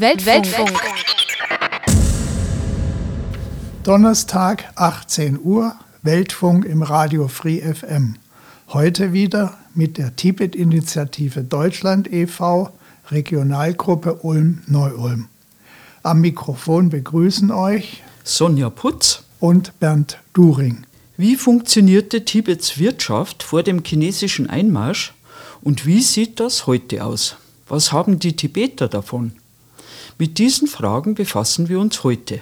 Weltfunk. Weltfunk. Donnerstag, 18 Uhr, Weltfunk im Radio Free FM. Heute wieder mit der Tibet-Initiative Deutschland e.V., Regionalgruppe Ulm-Neu-Ulm. Am Mikrofon begrüßen euch Sonja Putz und Bernd During. Wie funktionierte Tibets Wirtschaft vor dem chinesischen Einmarsch und wie sieht das heute aus? Was haben die Tibeter davon? Mit diesen Fragen befassen wir uns heute.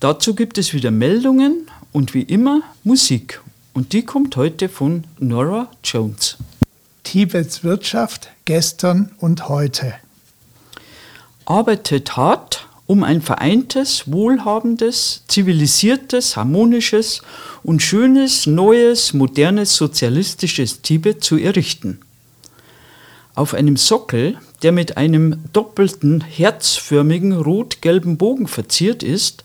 Dazu gibt es wieder Meldungen und wie immer Musik. Und die kommt heute von Nora Jones. Tibets Wirtschaft gestern und heute. Arbeitet hart, um ein vereintes, wohlhabendes, zivilisiertes, harmonisches und schönes, neues, modernes, sozialistisches Tibet zu errichten. Auf einem Sockel, der mit einem doppelten, herzförmigen rot-gelben Bogen verziert ist,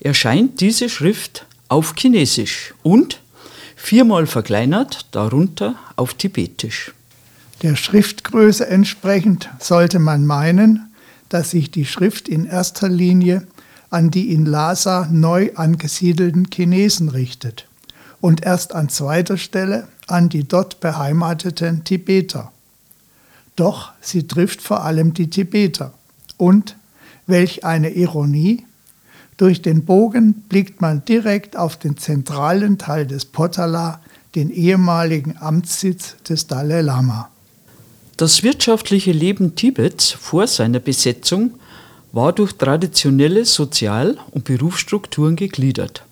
erscheint diese Schrift auf Chinesisch und viermal verkleinert, darunter auf Tibetisch. Der Schriftgröße entsprechend sollte man meinen, dass sich die Schrift in erster Linie an die in Lhasa neu angesiedelten Chinesen richtet und erst an zweiter Stelle an die dort beheimateten Tibeter. Doch sie trifft vor allem die Tibeter. Und, welch eine Ironie, durch den Bogen blickt man direkt auf den zentralen Teil des Potala, den ehemaligen Amtssitz des Dalai Lama. Das wirtschaftliche Leben Tibets vor seiner Besetzung war durch traditionelle Sozial- und Berufsstrukturen gegliedert.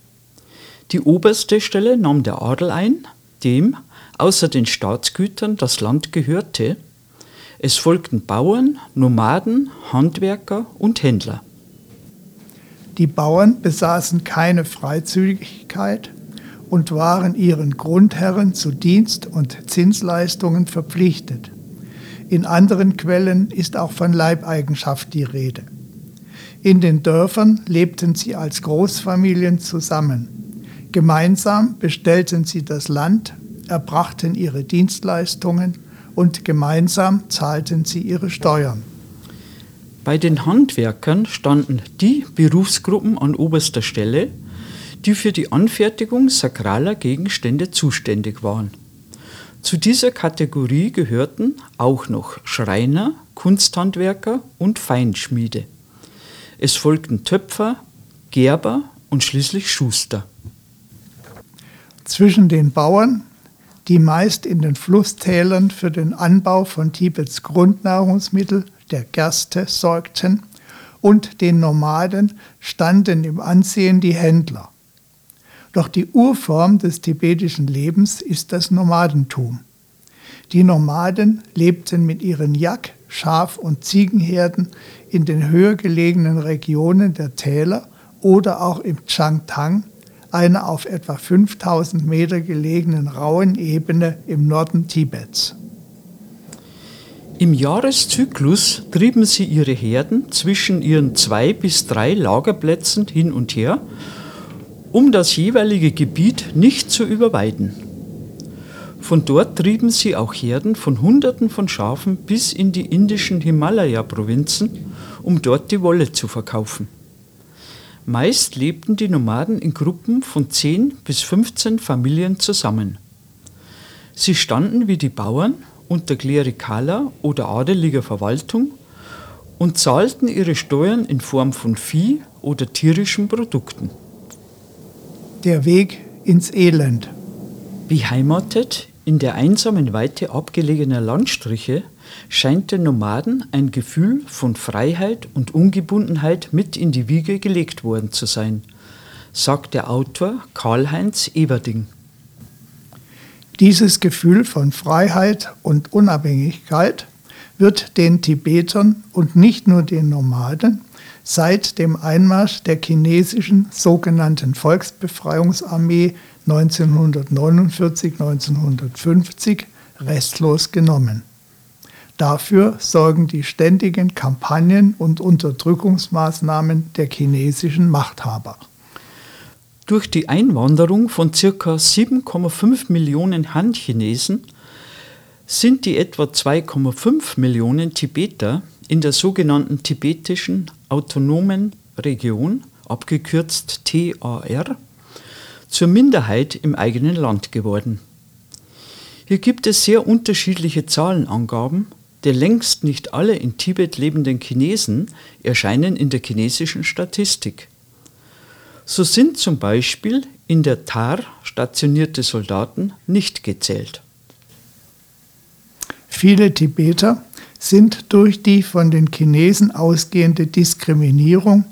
Die oberste Stelle nahm der Adel ein, dem außer den Staatsgütern das Land gehörte, es folgten Bauern, Nomaden, Handwerker und Händler. Die Bauern besaßen keine Freizügigkeit und waren ihren Grundherren zu Dienst- und Zinsleistungen verpflichtet. In anderen Quellen ist auch von Leibeigenschaft die Rede. In den Dörfern lebten sie als Großfamilien zusammen. Gemeinsam bestellten sie das Land, erbrachten ihre Dienstleistungen und gemeinsam zahlten sie ihre Steuern. Bei den Handwerkern standen die Berufsgruppen an oberster Stelle, die für die Anfertigung sakraler Gegenstände zuständig waren. Zu dieser Kategorie gehörten auch noch Schreiner, Kunsthandwerker und Feinschmiede. Es folgten Töpfer, Gerber und schließlich Schuster. Zwischen den Bauern die meist in den Flusstälern für den Anbau von Tibets Grundnahrungsmittel, der Gerste, sorgten, und den Nomaden standen im Ansehen die Händler. Doch die Urform des tibetischen Lebens ist das Nomadentum. Die Nomaden lebten mit ihren Yak, Schaf- und Ziegenherden in den höher gelegenen Regionen der Täler oder auch im Changtang einer auf etwa 5000 Meter gelegenen rauen Ebene im Norden Tibets. Im Jahreszyklus trieben sie ihre Herden zwischen ihren zwei bis drei Lagerplätzen hin und her, um das jeweilige Gebiet nicht zu überweiden. Von dort trieben sie auch Herden von Hunderten von Schafen bis in die indischen Himalaya-Provinzen, um dort die Wolle zu verkaufen. Meist lebten die Nomaden in Gruppen von 10 bis 15 Familien zusammen. Sie standen wie die Bauern unter klerikaler oder adeliger Verwaltung und zahlten ihre Steuern in Form von Vieh oder tierischen Produkten. Der Weg ins Elend. Beheimatet in der einsamen Weite abgelegener Landstriche scheint den Nomaden ein Gefühl von Freiheit und Ungebundenheit mit in die Wiege gelegt worden zu sein, sagt der Autor Karl-Heinz Everding. Dieses Gefühl von Freiheit und Unabhängigkeit wird den Tibetern und nicht nur den Nomaden seit dem Einmarsch der chinesischen sogenannten Volksbefreiungsarmee 1949-1950 restlos genommen. Dafür sorgen die ständigen Kampagnen und Unterdrückungsmaßnahmen der chinesischen Machthaber. Durch die Einwanderung von ca. 7,5 Millionen Han-Chinesen sind die etwa 2,5 Millionen Tibeter in der sogenannten tibetischen autonomen Region, abgekürzt TAR, zur Minderheit im eigenen Land geworden. Hier gibt es sehr unterschiedliche Zahlenangaben, denn längst nicht alle in Tibet lebenden Chinesen erscheinen in der chinesischen Statistik. So sind zum Beispiel in der TAR stationierte Soldaten nicht gezählt. Viele Tibeter sind durch die von den Chinesen ausgehende Diskriminierung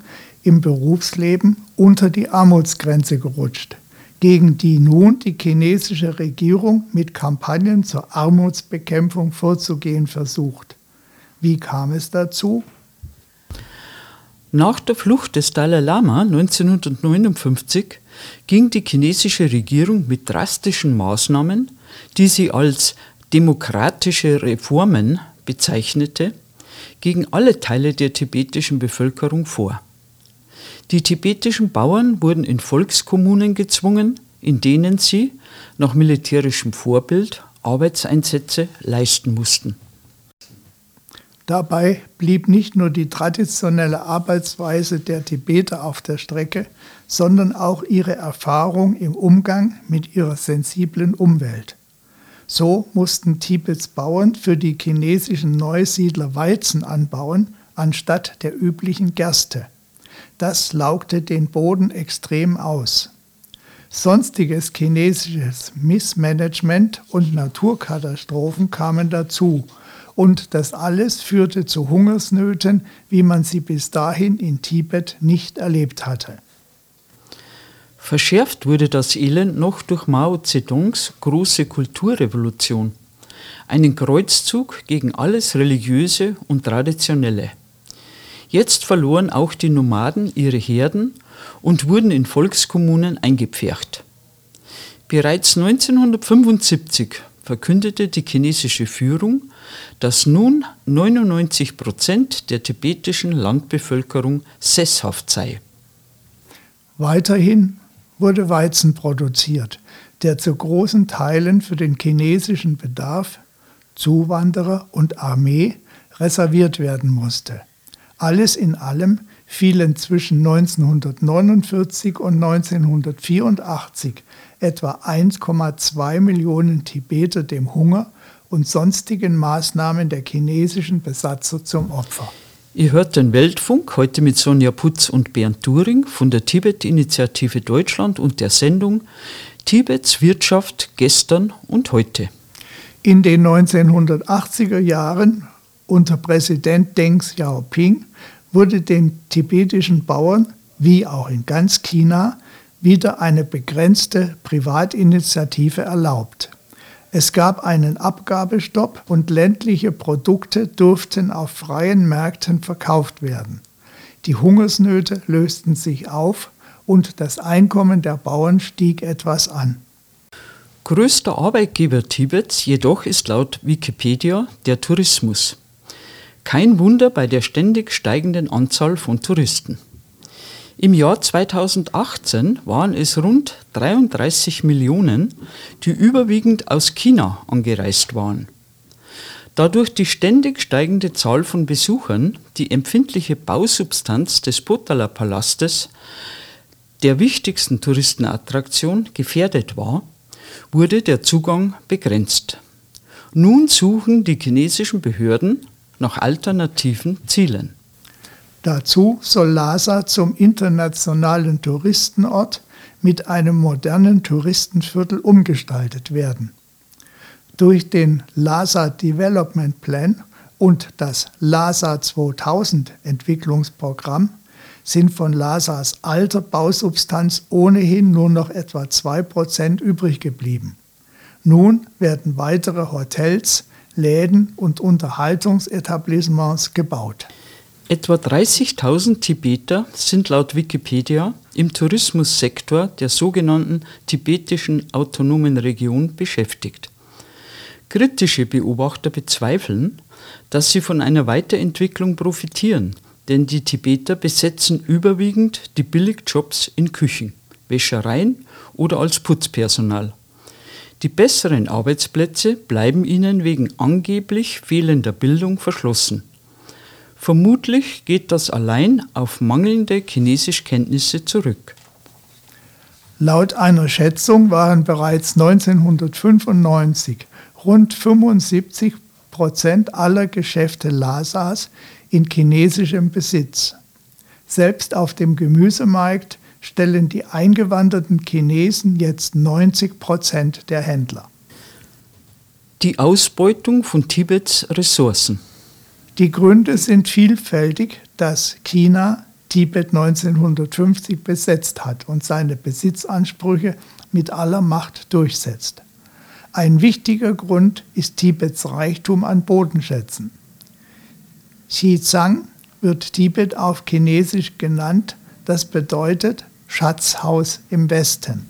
im Berufsleben unter die Armutsgrenze gerutscht, gegen die nun die chinesische Regierung mit Kampagnen zur Armutsbekämpfung vorzugehen versucht. Wie kam es dazu? Nach der Flucht des Dalai Lama 1959 ging die chinesische Regierung mit drastischen Maßnahmen, die sie als demokratische Reformen bezeichnete, gegen alle Teile der tibetischen Bevölkerung vor. Die tibetischen Bauern wurden in Volkskommunen gezwungen, in denen sie, nach militärischem Vorbild, Arbeitseinsätze leisten mussten. Dabei blieb nicht nur die traditionelle Arbeitsweise der Tibeter auf der Strecke, sondern auch ihre Erfahrung im Umgang mit ihrer sensiblen Umwelt. So mussten Tibets Bauern für die chinesischen Neusiedler Weizen anbauen, anstatt der üblichen Gerste. Das laugte den Boden extrem aus. Sonstiges chinesisches Missmanagement und Naturkatastrophen kamen dazu, und das alles führte zu Hungersnöten, wie man sie bis dahin in Tibet nicht erlebt hatte. Verschärft wurde das Elend noch durch Mao Zedongs große Kulturrevolution, einen Kreuzzug gegen alles Religiöse und Traditionelle. Jetzt verloren auch die Nomaden ihre Herden und wurden in Volkskommunen eingepfercht. Bereits 1975 verkündete die chinesische Führung, dass nun 99 Prozent der tibetischen Landbevölkerung sesshaft sei. Weiterhin wurde Weizen produziert, der zu großen Teilen für den chinesischen Bedarf, Zuwanderer und Armee reserviert werden musste. Alles in allem fielen zwischen 1949 und 1984 etwa 1,2 Millionen Tibeter dem Hunger und sonstigen Maßnahmen der chinesischen Besatzer zum Opfer. Ihr hört den Weltfunk heute mit Sonja Putz und Bernd Turing von der Tibet-Initiative Deutschland und der Sendung Tibets Wirtschaft gestern und heute. In den 1980er Jahren unter Präsident Deng Xiaoping wurde den tibetischen Bauern, wie auch in ganz China, wieder eine begrenzte Privatinitiative erlaubt. Es gab einen Abgabestopp und ländliche Produkte durften auf freien Märkten verkauft werden. Die Hungersnöte lösten sich auf und das Einkommen der Bauern stieg etwas an. Größter Arbeitgeber Tibets jedoch ist laut Wikipedia der Tourismus. Kein Wunder bei der ständig steigenden Anzahl von Touristen. Im Jahr 2018 waren es rund 33 Millionen, die überwiegend aus China angereist waren. Dadurch die ständig steigende Zahl von Besuchern die empfindliche Bausubstanz des Potala-Palastes, der wichtigsten Touristenattraktion, gefährdet war, wurde der Zugang begrenzt. Nun suchen die chinesischen Behörden nach alternativen Zielen. Dazu soll Lhasa zum internationalen Touristenort mit einem modernen Touristenviertel umgestaltet werden. Durch den Lhasa Development Plan und das Lhasa 2000 Entwicklungsprogramm sind von Lhasas alter Bausubstanz ohnehin nur noch etwa 2% übrig geblieben. Nun werden weitere Hotels, Läden und Unterhaltungsetablissements gebaut. Etwa 30.000 Tibeter sind laut Wikipedia im Tourismussektor der sogenannten tibetischen autonomen Region beschäftigt. Kritische Beobachter bezweifeln, dass sie von einer Weiterentwicklung profitieren, denn die Tibeter besetzen überwiegend die Billigjobs in Küchen, Wäschereien oder als Putzpersonal. Die besseren Arbeitsplätze bleiben ihnen wegen angeblich fehlender Bildung verschlossen. Vermutlich geht das allein auf mangelnde Chinesischkenntnisse zurück. Laut einer Schätzung waren bereits 1995 rund 75 Prozent aller Geschäfte Lasas in chinesischem Besitz. Selbst auf dem Gemüsemarkt stellen die eingewanderten Chinesen jetzt 90 Prozent der Händler. Die Ausbeutung von Tibets Ressourcen. Die Gründe sind vielfältig, dass China Tibet 1950 besetzt hat und seine Besitzansprüche mit aller Macht durchsetzt. Ein wichtiger Grund ist Tibets Reichtum an Bodenschätzen. Xizang wird Tibet auf Chinesisch genannt, das bedeutet Schatzhaus im Westen.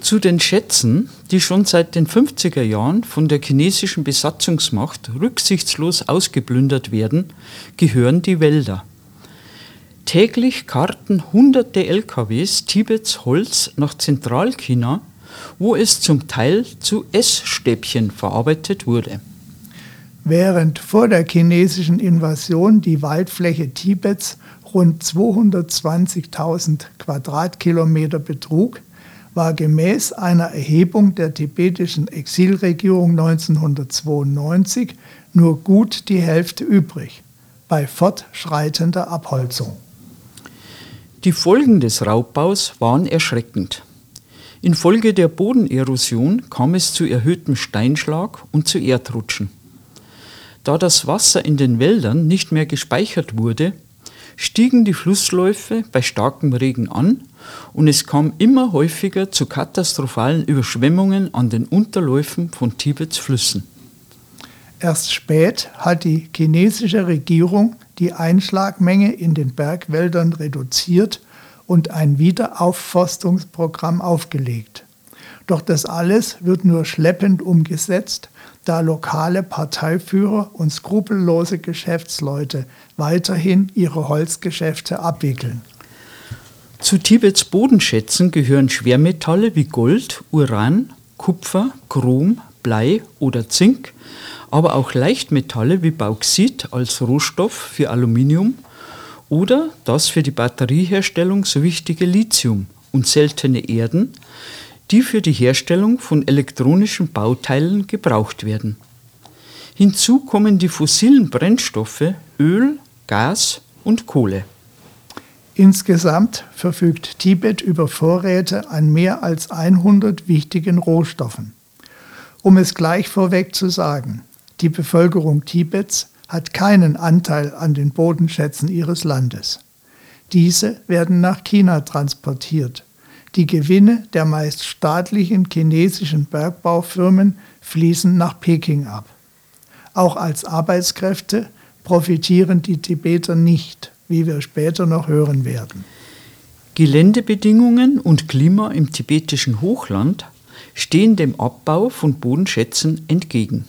Zu den Schätzen, die schon seit den 50er Jahren von der chinesischen Besatzungsmacht rücksichtslos ausgeplündert werden, gehören die Wälder. Täglich karten hunderte LKWs Tibets Holz nach Zentralchina, wo es zum Teil zu Essstäbchen verarbeitet wurde. Während vor der chinesischen Invasion die Waldfläche Tibets rund 220.000 Quadratkilometer betrug, war gemäß einer Erhebung der tibetischen Exilregierung 1992 nur gut die Hälfte übrig, bei fortschreitender Abholzung. Die Folgen des Raubbaus waren erschreckend. Infolge der Bodenerosion kam es zu erhöhtem Steinschlag und zu Erdrutschen. Da das Wasser in den Wäldern nicht mehr gespeichert wurde, stiegen die Flussläufe bei starkem Regen an und es kam immer häufiger zu katastrophalen Überschwemmungen an den Unterläufen von Tibets Flüssen. Erst spät hat die chinesische Regierung die Einschlagmenge in den Bergwäldern reduziert und ein Wiederaufforstungsprogramm aufgelegt. Doch das alles wird nur schleppend umgesetzt, da lokale Parteiführer und skrupellose Geschäftsleute weiterhin ihre Holzgeschäfte abwickeln. Zu Tibets Bodenschätzen gehören Schwermetalle wie Gold, Uran, Kupfer, Chrom, Blei oder Zink, aber auch Leichtmetalle wie Bauxit als Rohstoff für Aluminium oder das für die Batterieherstellung so wichtige Lithium und seltene Erden, die für die Herstellung von elektronischen Bauteilen gebraucht werden. Hinzu kommen die fossilen Brennstoffe Öl, Gas und Kohle. Insgesamt verfügt Tibet über Vorräte an mehr als 100 wichtigen Rohstoffen. Um es gleich vorweg zu sagen, die Bevölkerung Tibets hat keinen Anteil an den Bodenschätzen ihres Landes. Diese werden nach China transportiert die Gewinne der meist staatlichen chinesischen Bergbaufirmen fließen nach Peking ab. Auch als Arbeitskräfte profitieren die Tibeter nicht, wie wir später noch hören werden. Geländebedingungen und Klima im tibetischen Hochland stehen dem Abbau von Bodenschätzen entgegen.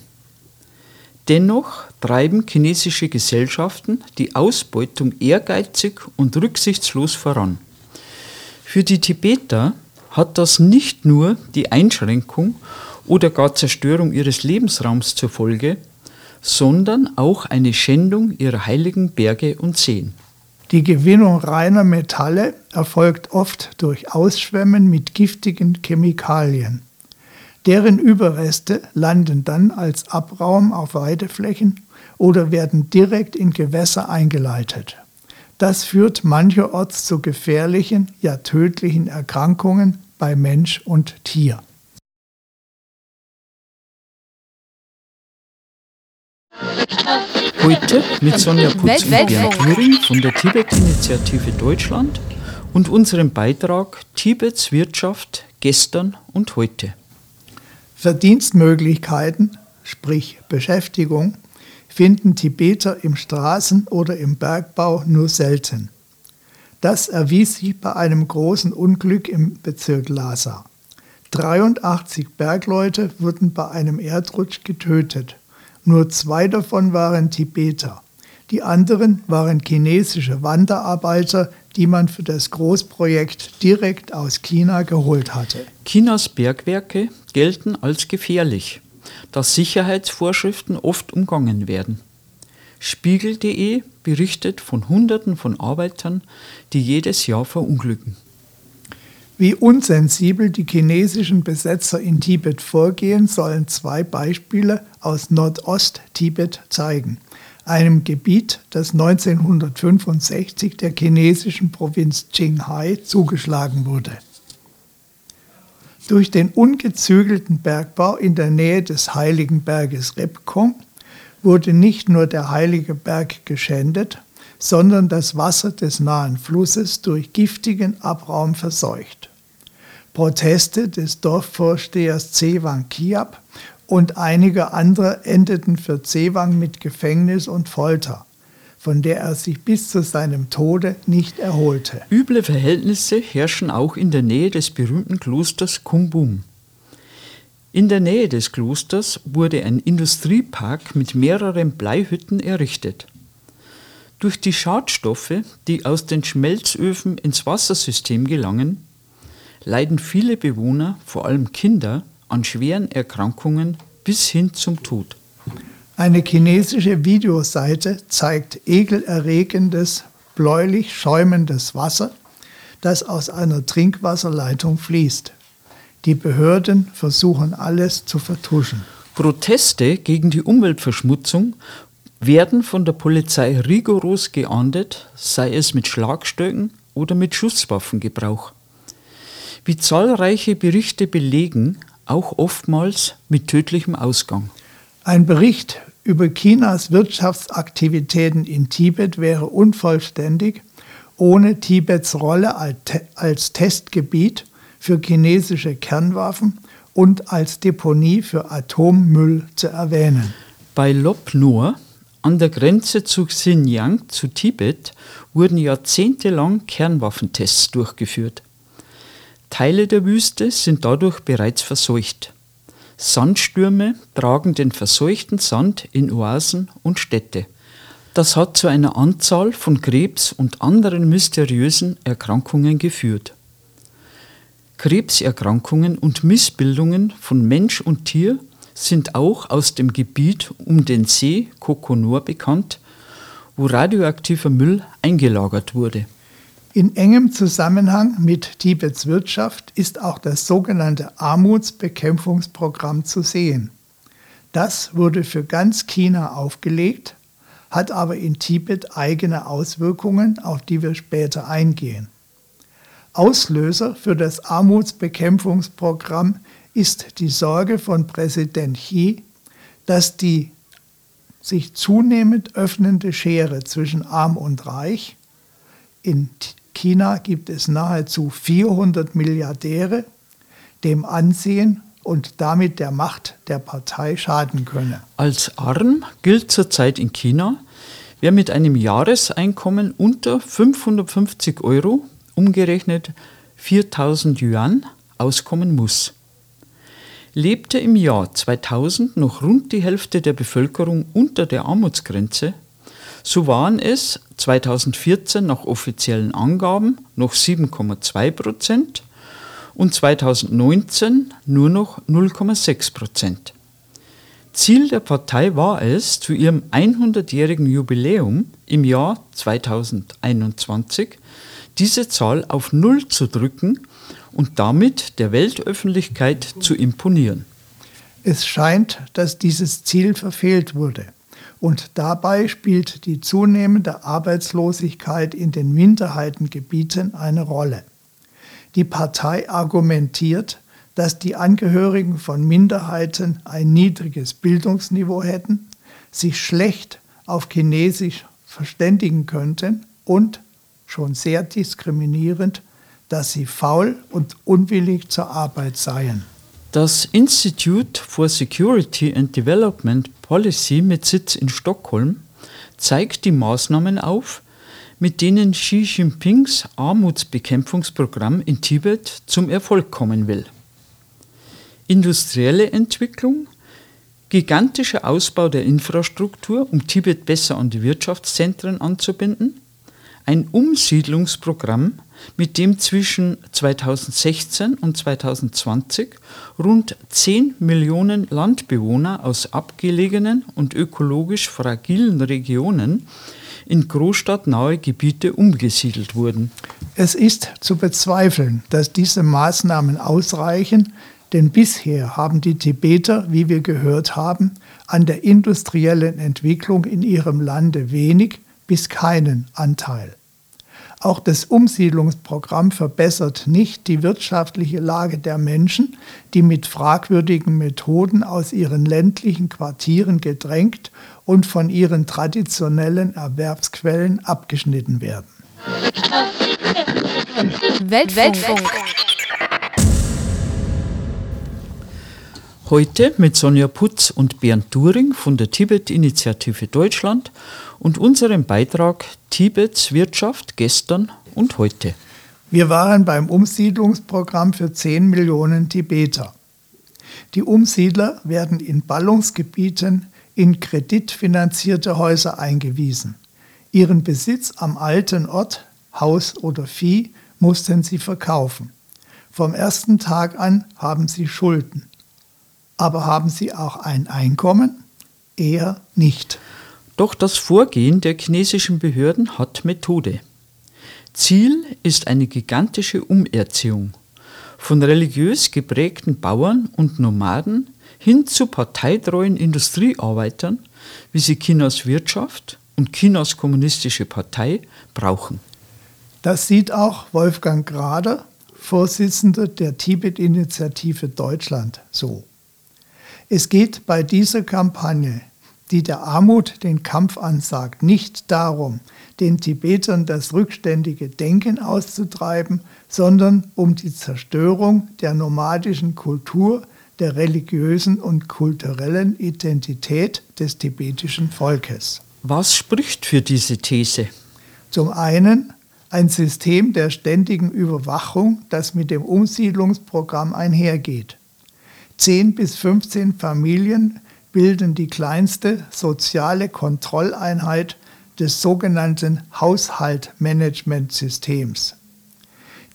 Dennoch treiben chinesische Gesellschaften die Ausbeutung ehrgeizig und rücksichtslos voran. Für die Tibeter hat das nicht nur die Einschränkung oder gar Zerstörung ihres Lebensraums zur Folge, sondern auch eine Schändung ihrer heiligen Berge und Seen. Die Gewinnung reiner Metalle erfolgt oft durch Ausschwemmen mit giftigen Chemikalien. Deren Überreste landen dann als Abraum auf Weideflächen oder werden direkt in Gewässer eingeleitet. Das führt mancherorts zu gefährlichen, ja tödlichen Erkrankungen bei Mensch und Tier. Heute mit Sonja Putz und Bernd Thüring von der Tibet-Initiative Deutschland und unserem Beitrag Tibets Wirtschaft gestern und heute. Verdienstmöglichkeiten, sprich Beschäftigung, finden Tibeter im Straßen- oder im Bergbau nur selten. Das erwies sich bei einem großen Unglück im Bezirk Lhasa. 83 Bergleute wurden bei einem Erdrutsch getötet. Nur zwei davon waren Tibeter. Die anderen waren chinesische Wanderarbeiter, die man für das Großprojekt direkt aus China geholt hatte. Chinas Bergwerke gelten als gefährlich dass Sicherheitsvorschriften oft umgangen werden. Spiegel.de berichtet von Hunderten von Arbeitern, die jedes Jahr verunglücken. Wie unsensibel die chinesischen Besetzer in Tibet vorgehen, sollen zwei Beispiele aus Nordost-Tibet zeigen, einem Gebiet, das 1965 der chinesischen Provinz Qinghai zugeschlagen wurde. Durch den ungezügelten Bergbau in der Nähe des heiligen Berges Repkong wurde nicht nur der heilige Berg geschändet, sondern das Wasser des nahen Flusses durch giftigen Abraum verseucht. Proteste des Dorfvorstehers Zewang Kiap und einiger anderer endeten für Zewang mit Gefängnis und Folter, von der er sich bis zu seinem Tode nicht erholte. Üble Verhältnisse herrschen auch in der Nähe des berühmten Klosters Kumbum. In der Nähe des Klosters wurde ein Industriepark mit mehreren Bleihütten errichtet. Durch die Schadstoffe, die aus den Schmelzöfen ins Wassersystem gelangen, leiden viele Bewohner, vor allem Kinder, an schweren Erkrankungen bis hin zum Tod. Eine chinesische Videoseite zeigt ekelerregendes, bläulich schäumendes Wasser, das aus einer Trinkwasserleitung fließt. Die Behörden versuchen alles zu vertuschen. Proteste gegen die Umweltverschmutzung werden von der Polizei rigoros geahndet, sei es mit Schlagstöcken oder mit Schusswaffengebrauch. Wie zahlreiche Berichte belegen, auch oftmals mit tödlichem Ausgang. Ein Bericht über Chinas Wirtschaftsaktivitäten in Tibet wäre unvollständig, ohne Tibets Rolle als Testgebiet für chinesische Kernwaffen und als Deponie für Atommüll zu erwähnen. Bei Lop Nur, an der Grenze zu Xinjiang zu Tibet, wurden jahrzehntelang Kernwaffentests durchgeführt. Teile der Wüste sind dadurch bereits verseucht. Sandstürme tragen den verseuchten Sand in Oasen und Städte. Das hat zu einer Anzahl von Krebs und anderen mysteriösen Erkrankungen geführt. Krebserkrankungen und Missbildungen von Mensch und Tier sind auch aus dem Gebiet um den See Kokonor bekannt, wo radioaktiver Müll eingelagert wurde. In engem Zusammenhang mit Tibets Wirtschaft ist auch das sogenannte Armutsbekämpfungsprogramm zu sehen. Das wurde für ganz China aufgelegt, hat aber in Tibet eigene Auswirkungen, auf die wir später eingehen. Auslöser für das Armutsbekämpfungsprogramm ist die Sorge von Präsident Xi, dass die sich zunehmend öffnende Schere zwischen Arm und Reich, in China gibt es nahezu 400 Milliardäre, dem Ansehen und damit der Macht der Partei schaden könne. Als arm gilt zurzeit in China, wer mit einem Jahreseinkommen unter 550 Euro umgerechnet 4000 Yuan auskommen muss. Lebte im Jahr 2000 noch rund die Hälfte der Bevölkerung unter der Armutsgrenze, so waren es 2014 nach offiziellen Angaben noch 7,2 Prozent und 2019 nur noch 0,6 Prozent. Ziel der Partei war es, zu ihrem 100-jährigen Jubiläum im Jahr 2021 diese Zahl auf Null zu drücken und damit der Weltöffentlichkeit zu imponieren. Es scheint, dass dieses Ziel verfehlt wurde. Und dabei spielt die zunehmende Arbeitslosigkeit in den Minderheitengebieten eine Rolle. Die Partei argumentiert, dass die Angehörigen von Minderheiten ein niedriges Bildungsniveau hätten, sich schlecht auf Chinesisch verständigen könnten und schon sehr diskriminierend, dass sie faul und unwillig zur Arbeit seien. Das Institute for Security and Development Policy mit Sitz in Stockholm zeigt die Maßnahmen auf, mit denen Xi Jinpings Armutsbekämpfungsprogramm in Tibet zum Erfolg kommen will. Industrielle Entwicklung, gigantischer Ausbau der Infrastruktur, um Tibet besser an die Wirtschaftszentren anzubinden, ein Umsiedlungsprogramm, mit dem zwischen 2016 und 2020 rund 10 Millionen Landbewohner aus abgelegenen und ökologisch fragilen Regionen in großstadtnahe Gebiete umgesiedelt wurden. Es ist zu bezweifeln, dass diese Maßnahmen ausreichen, denn bisher haben die Tibeter, wie wir gehört haben, an der industriellen Entwicklung in ihrem Lande wenig bis keinen Anteil. Auch das Umsiedlungsprogramm verbessert nicht die wirtschaftliche Lage der Menschen, die mit fragwürdigen Methoden aus ihren ländlichen Quartieren gedrängt und von ihren traditionellen Erwerbsquellen abgeschnitten werden. Weltfunk. Heute mit Sonja Putz und Bernd During von der Tibet-Initiative Deutschland und unserem Beitrag Tibets Wirtschaft gestern und heute. Wir waren beim Umsiedlungsprogramm für 10 Millionen Tibeter. Die Umsiedler werden in Ballungsgebieten in kreditfinanzierte Häuser eingewiesen. Ihren Besitz am alten Ort, Haus oder Vieh, mussten sie verkaufen. Vom ersten Tag an haben sie Schulden. Aber haben sie auch ein Einkommen? Eher nicht. Doch das Vorgehen der chinesischen Behörden hat Methode. Ziel ist eine gigantische Umerziehung von religiös geprägten Bauern und Nomaden hin zu parteitreuen Industriearbeitern, wie sie Chinas Wirtschaft und Chinas kommunistische Partei brauchen. Das sieht auch Wolfgang Grader, Vorsitzender der Tibet-Initiative Deutschland, so. Es geht bei dieser Kampagne die der Armut den Kampf ansagt, nicht darum, den Tibetern das rückständige Denken auszutreiben, sondern um die Zerstörung der nomadischen Kultur, der religiösen und kulturellen Identität des tibetischen Volkes. Was spricht für diese These? Zum einen ein System der ständigen Überwachung, das mit dem Umsiedlungsprogramm einhergeht. 10 bis 15 Familien bilden die kleinste soziale Kontrolleinheit des sogenannten Haushaltmanagementsystems.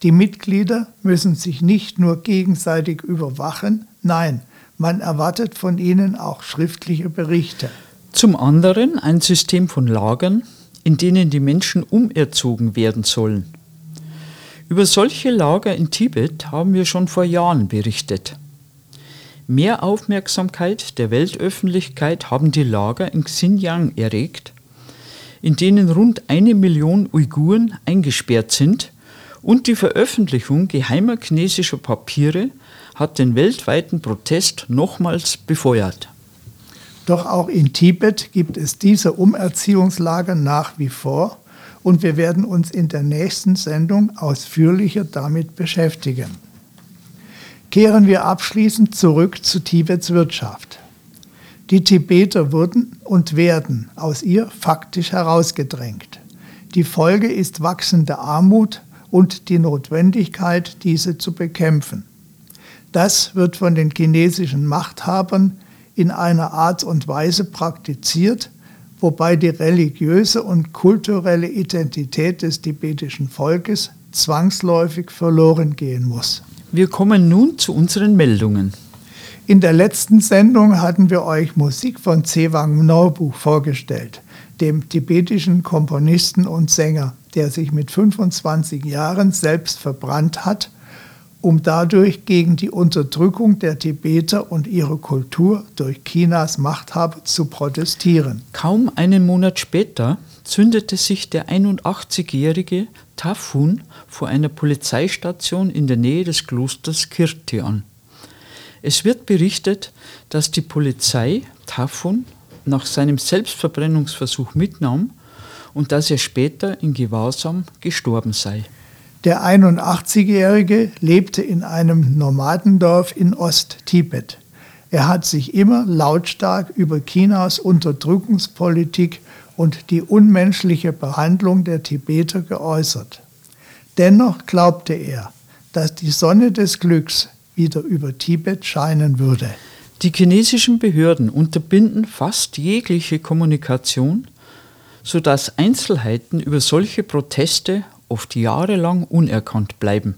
Die Mitglieder müssen sich nicht nur gegenseitig überwachen, nein, man erwartet von ihnen auch schriftliche Berichte. Zum anderen ein System von Lagern, in denen die Menschen umerzogen werden sollen. Über solche Lager in Tibet haben wir schon vor Jahren berichtet. Mehr Aufmerksamkeit der Weltöffentlichkeit haben die Lager in Xinjiang erregt, in denen rund eine Million Uiguren eingesperrt sind und die Veröffentlichung geheimer chinesischer Papiere hat den weltweiten Protest nochmals befeuert. Doch auch in Tibet gibt es diese Umerziehungslager nach wie vor und wir werden uns in der nächsten Sendung ausführlicher damit beschäftigen. Kehren wir abschließend zurück zu Tibets Wirtschaft. Die Tibeter wurden und werden aus ihr faktisch herausgedrängt. Die Folge ist wachsende Armut und die Notwendigkeit, diese zu bekämpfen. Das wird von den chinesischen Machthabern in einer Art und Weise praktiziert, wobei die religiöse und kulturelle Identität des tibetischen Volkes zwangsläufig verloren gehen muss. Wir kommen nun zu unseren Meldungen. In der letzten Sendung hatten wir euch Musik von Zewang Norbu vorgestellt, dem tibetischen Komponisten und Sänger, der sich mit 25 Jahren selbst verbrannt hat, um dadurch gegen die Unterdrückung der Tibeter und ihre Kultur durch Chinas Machthaber zu protestieren. Kaum einen Monat später zündete sich der 81-jährige Tafun vor einer Polizeistation in der Nähe des Klosters Kirti an. Es wird berichtet, dass die Polizei Tafun nach seinem Selbstverbrennungsversuch mitnahm und dass er später in Gewahrsam gestorben sei. Der 81-Jährige lebte in einem Nomadendorf in Ost-Tibet. Er hat sich immer lautstark über Chinas Unterdrückungspolitik und die unmenschliche Behandlung der Tibeter geäußert. Dennoch glaubte er, dass die Sonne des Glücks wieder über Tibet scheinen würde. Die chinesischen Behörden unterbinden fast jegliche Kommunikation, sodass Einzelheiten über solche Proteste oft jahrelang unerkannt bleiben.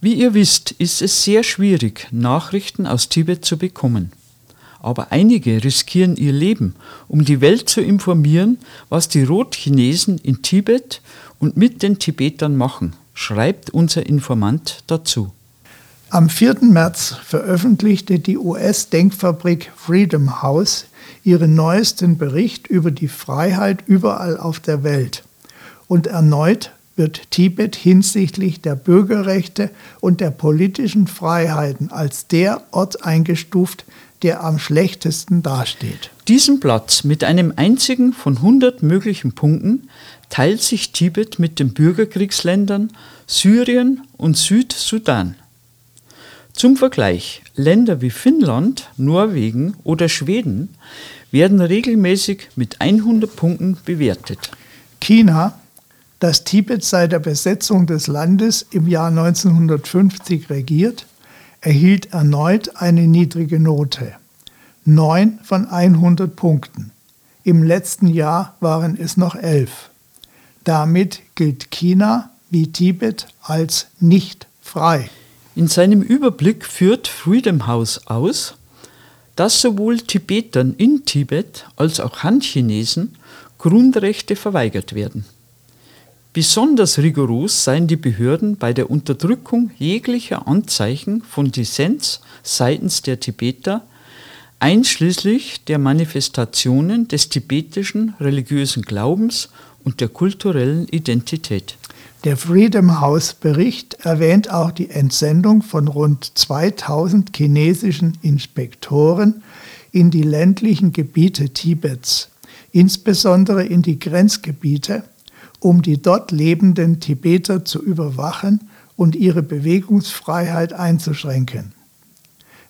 Wie ihr wisst, ist es sehr schwierig, Nachrichten aus Tibet zu bekommen. Aber einige riskieren ihr Leben, um die Welt zu informieren, was die Rotchinesen in Tibet und mit den Tibetern machen, schreibt unser Informant dazu. Am 4. März veröffentlichte die US-Denkfabrik Freedom House ihren neuesten Bericht über die Freiheit überall auf der Welt. Und erneut wird Tibet hinsichtlich der Bürgerrechte und der politischen Freiheiten als der Ort eingestuft, der am schlechtesten dasteht. Diesen Platz mit einem einzigen von 100 möglichen Punkten teilt sich Tibet mit den Bürgerkriegsländern Syrien und Südsudan. Zum Vergleich, Länder wie Finnland, Norwegen oder Schweden werden regelmäßig mit 100 Punkten bewertet. China, das Tibet seit der Besetzung des Landes im Jahr 1950 regiert, erhielt erneut eine niedrige Note. 9 von 100 Punkten. Im letzten Jahr waren es noch 11. Damit gilt China wie Tibet als nicht frei. In seinem Überblick führt Freedom House aus, dass sowohl Tibetern in Tibet als auch Han-Chinesen Grundrechte verweigert werden. Besonders rigoros seien die Behörden bei der Unterdrückung jeglicher Anzeichen von Dissens seitens der Tibeter, einschließlich der Manifestationen des tibetischen religiösen Glaubens und der kulturellen Identität. Der Freedom House Bericht erwähnt auch die Entsendung von rund 2000 chinesischen Inspektoren in die ländlichen Gebiete Tibets, insbesondere in die Grenzgebiete, um die dort lebenden Tibeter zu überwachen und ihre Bewegungsfreiheit einzuschränken.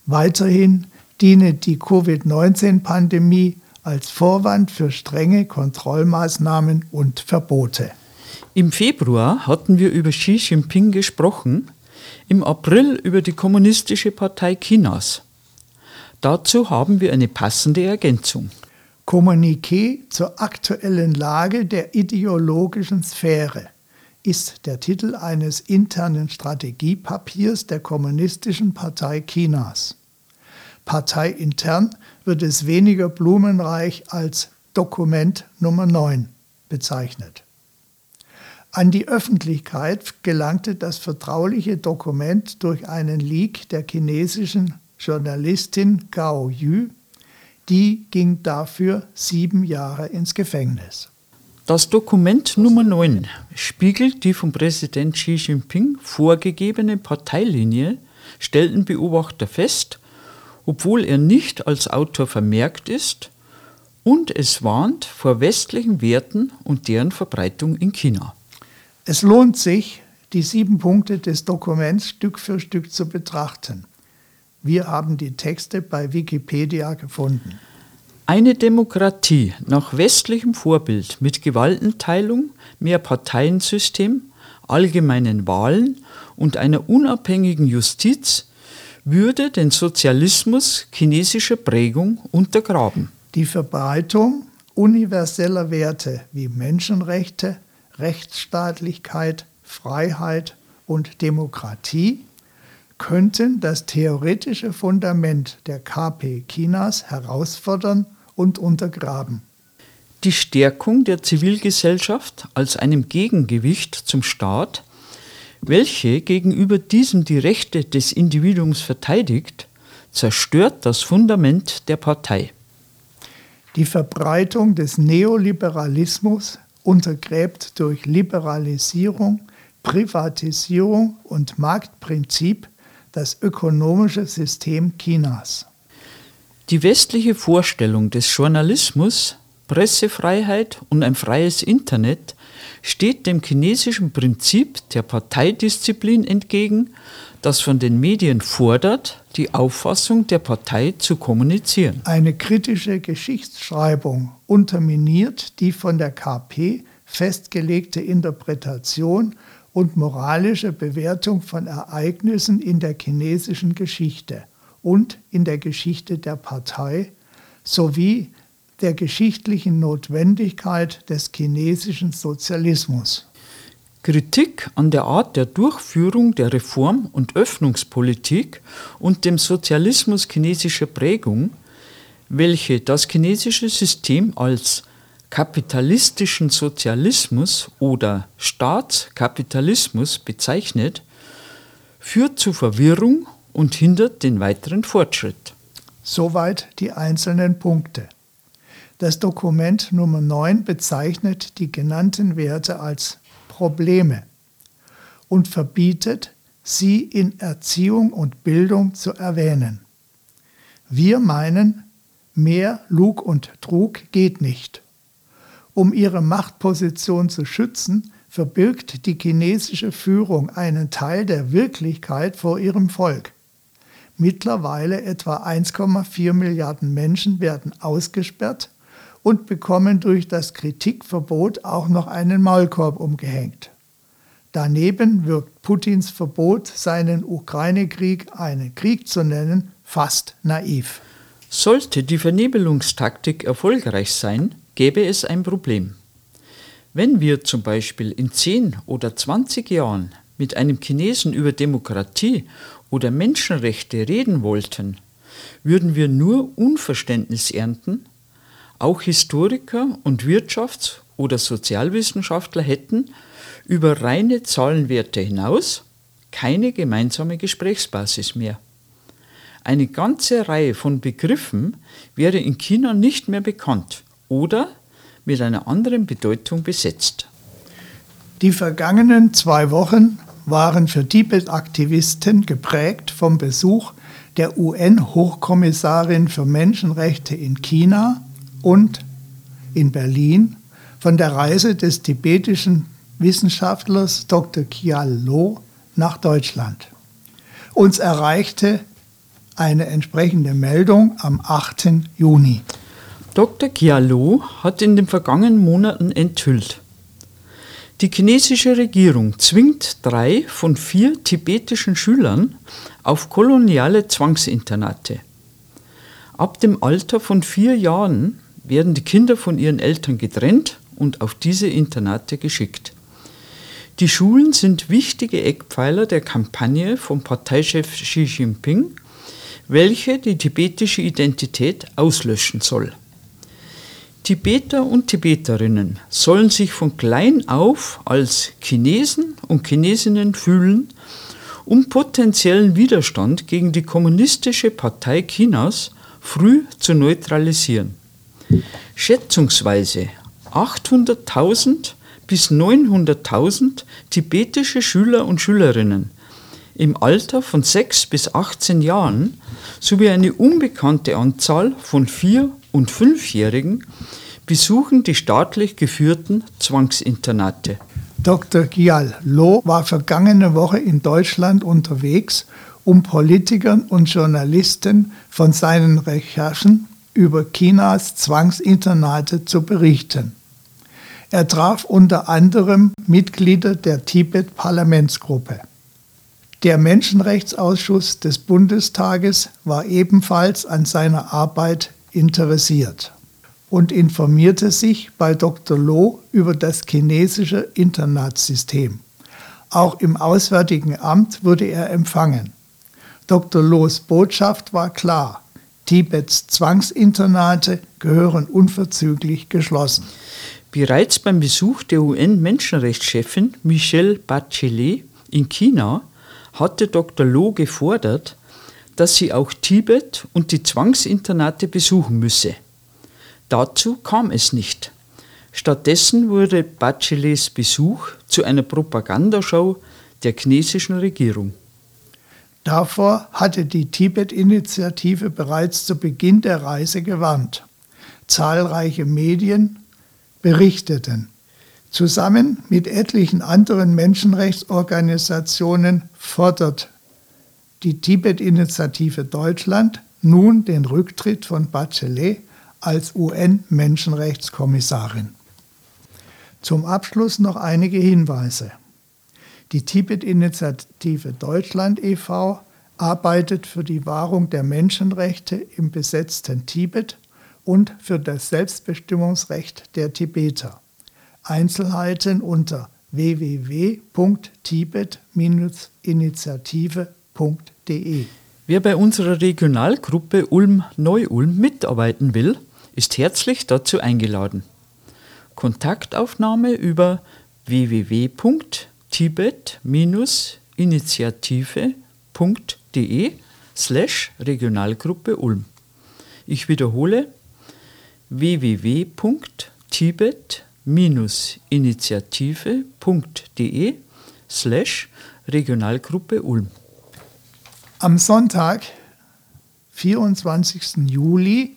Weiterhin diene die Covid-19-Pandemie als Vorwand für strenge Kontrollmaßnahmen und Verbote. Im Februar hatten wir über Xi Jinping gesprochen, im April über die Kommunistische Partei Chinas. Dazu haben wir eine passende Ergänzung. Kommuniqué zur aktuellen Lage der ideologischen Sphäre ist der Titel eines internen Strategiepapiers der Kommunistischen Partei Chinas. Parteiintern wird es weniger blumenreich als Dokument Nummer 9 bezeichnet. An die Öffentlichkeit gelangte das vertrauliche Dokument durch einen Leak der chinesischen Journalistin Gao Yu. Die ging dafür sieben Jahre ins Gefängnis. Das Dokument Nummer 9 spiegelt die vom Präsident Xi Jinping vorgegebene Parteilinie, stellten Beobachter fest, obwohl er nicht als Autor vermerkt ist, und es warnt vor westlichen Werten und deren Verbreitung in China. Es lohnt sich, die sieben Punkte des Dokuments Stück für Stück zu betrachten. Wir haben die Texte bei Wikipedia gefunden. Eine Demokratie nach westlichem Vorbild mit Gewaltenteilung, Mehrparteiensystem, allgemeinen Wahlen und einer unabhängigen Justiz würde den Sozialismus chinesischer Prägung untergraben. Die Verbreitung universeller Werte wie Menschenrechte, Rechtsstaatlichkeit, Freiheit und Demokratie könnten das theoretische Fundament der KP Chinas herausfordern und untergraben. Die Stärkung der Zivilgesellschaft als einem Gegengewicht zum Staat, welche gegenüber diesem die Rechte des Individuums verteidigt, zerstört das Fundament der Partei. Die Verbreitung des Neoliberalismus untergräbt durch Liberalisierung, Privatisierung und Marktprinzip das ökonomische System Chinas. Die westliche Vorstellung des Journalismus, Pressefreiheit und ein freies Internet steht dem chinesischen Prinzip der Parteidisziplin entgegen, das von den Medien fordert, die Auffassung der Partei zu kommunizieren. Eine kritische Geschichtsschreibung unterminiert die von der KP festgelegte Interpretation und moralische Bewertung von Ereignissen in der chinesischen Geschichte und in der Geschichte der Partei sowie der geschichtlichen Notwendigkeit des chinesischen Sozialismus. Kritik an der Art der Durchführung der Reform- und Öffnungspolitik und dem Sozialismus chinesischer Prägung, welche das chinesische System als kapitalistischen Sozialismus oder Staatskapitalismus bezeichnet, führt zu Verwirrung und hindert den weiteren Fortschritt. Soweit die einzelnen Punkte. Das Dokument Nummer 9 bezeichnet die genannten Werte als Probleme und verbietet, sie in Erziehung und Bildung zu erwähnen. Wir meinen, mehr Lug und Trug geht nicht. Um ihre Machtposition zu schützen, verbirgt die chinesische Führung einen Teil der Wirklichkeit vor ihrem Volk. Mittlerweile etwa 1,4 Milliarden Menschen werden ausgesperrt und bekommen durch das Kritikverbot auch noch einen Maulkorb umgehängt. Daneben wirkt Putins Verbot, seinen Ukraine-Krieg einen Krieg zu nennen, fast naiv. Sollte die Vernebelungstaktik erfolgreich sein, gäbe es ein Problem. Wenn wir zum Beispiel in 10 oder 20 Jahren mit einem Chinesen über Demokratie oder Menschenrechte reden wollten, würden wir nur Unverständnis ernten, auch Historiker und Wirtschafts- oder Sozialwissenschaftler hätten über reine Zahlenwerte hinaus keine gemeinsame Gesprächsbasis mehr. Eine ganze Reihe von Begriffen wäre in China nicht mehr bekannt oder mit einer anderen Bedeutung besetzt. Die vergangenen zwei Wochen waren für Tibet-Aktivisten geprägt vom Besuch der UN-Hochkommissarin für Menschenrechte in China und in Berlin, von der Reise des tibetischen Wissenschaftlers Dr. Kial Lo nach Deutschland. Uns erreichte eine entsprechende Meldung am 8. Juni. Dr. Kialo hat in den vergangenen Monaten enthüllt. Die chinesische Regierung zwingt drei von vier tibetischen Schülern auf koloniale Zwangsinternate. Ab dem Alter von vier Jahren werden die Kinder von ihren Eltern getrennt und auf diese Internate geschickt. Die Schulen sind wichtige Eckpfeiler der Kampagne von Parteichef Xi Jinping, welche die tibetische Identität auslöschen soll. Tibeter und Tibeterinnen sollen sich von klein auf als Chinesen und Chinesinnen fühlen, um potenziellen Widerstand gegen die Kommunistische Partei Chinas früh zu neutralisieren. Schätzungsweise 800.000 bis 900.000 tibetische Schüler und Schülerinnen im Alter von 6 bis 18 Jahren sowie eine unbekannte Anzahl von 4 und Fünfjährigen besuchen die staatlich geführten Zwangsinternate. Dr. Gial Lo war vergangene Woche in Deutschland unterwegs, um Politikern und Journalisten von seinen Recherchen über Chinas Zwangsinternate zu berichten. Er traf unter anderem Mitglieder der Tibet-Parlamentsgruppe. Der Menschenrechtsausschuss des Bundestages war ebenfalls an seiner Arbeit interessiert und informierte sich bei Dr. Lo über das chinesische Internatssystem. Auch im Auswärtigen Amt wurde er empfangen. Dr. Lohs Botschaft war klar. Tibets Zwangsinternate gehören unverzüglich geschlossen. Bereits beim Besuch der UN-Menschenrechtschefin Michelle Bachelet in China hatte Dr. Loh gefordert, dass sie auch Tibet und die Zwangsinternate besuchen müsse. Dazu kam es nicht. Stattdessen wurde Bachelets Besuch zu einer Propagandashow der chinesischen Regierung. Davor hatte die Tibet-Initiative bereits zu Beginn der Reise gewarnt. Zahlreiche Medien berichteten. Zusammen mit etlichen anderen Menschenrechtsorganisationen fordert die Tibet-Initiative Deutschland nun den Rücktritt von Bachelet als UN-Menschenrechtskommissarin. Zum Abschluss noch einige Hinweise. Die Tibet-Initiative Deutschland e.V. arbeitet für die Wahrung der Menschenrechte im besetzten Tibet und für das Selbstbestimmungsrecht der Tibeter. Einzelheiten unter www.tibet-initiative.de. Wer bei unserer Regionalgruppe Ulm-Neu-Ulm mitarbeiten will, ist herzlich dazu eingeladen. Kontaktaufnahme über www.tibet-initiative.de slash Regionalgruppe Ulm. Ich wiederhole www.tibet-initiative.de slash Regionalgruppe Ulm. Am Sonntag, 24. Juli,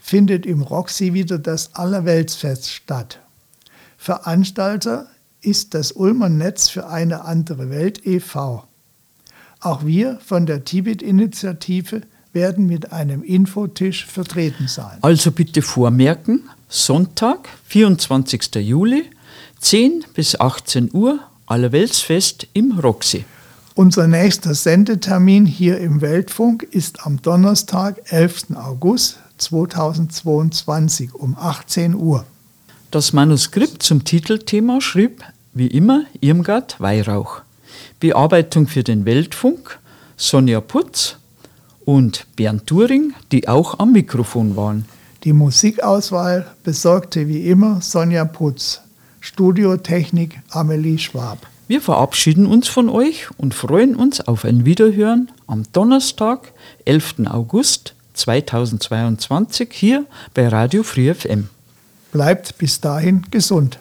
findet im Roxy wieder das Allerweltsfest statt. Veranstalter ist das Ulmer Netz für eine andere Welt e.V. Auch wir von der Tibet-Initiative werden mit einem Infotisch vertreten sein. Also bitte vormerken, Sonntag, 24. Juli, 10 bis 18 Uhr, Allerweltsfest im Roxy. Unser nächster Sendetermin hier im Weltfunk ist am Donnerstag, 11. August 2022 um 18 Uhr. Das Manuskript zum Titelthema schrieb, wie immer, Irmgard Weihrauch. Bearbeitung für den Weltfunk, Sonja Putz und Bernd Turing, die auch am Mikrofon waren. Die Musikauswahl besorgte wie immer Sonja Putz. Studiotechnik Amelie Schwab. Wir verabschieden uns von euch und freuen uns auf ein Wiederhören am Donnerstag, 11. August 2022 hier bei Radio Free FM. Bleibt bis dahin gesund.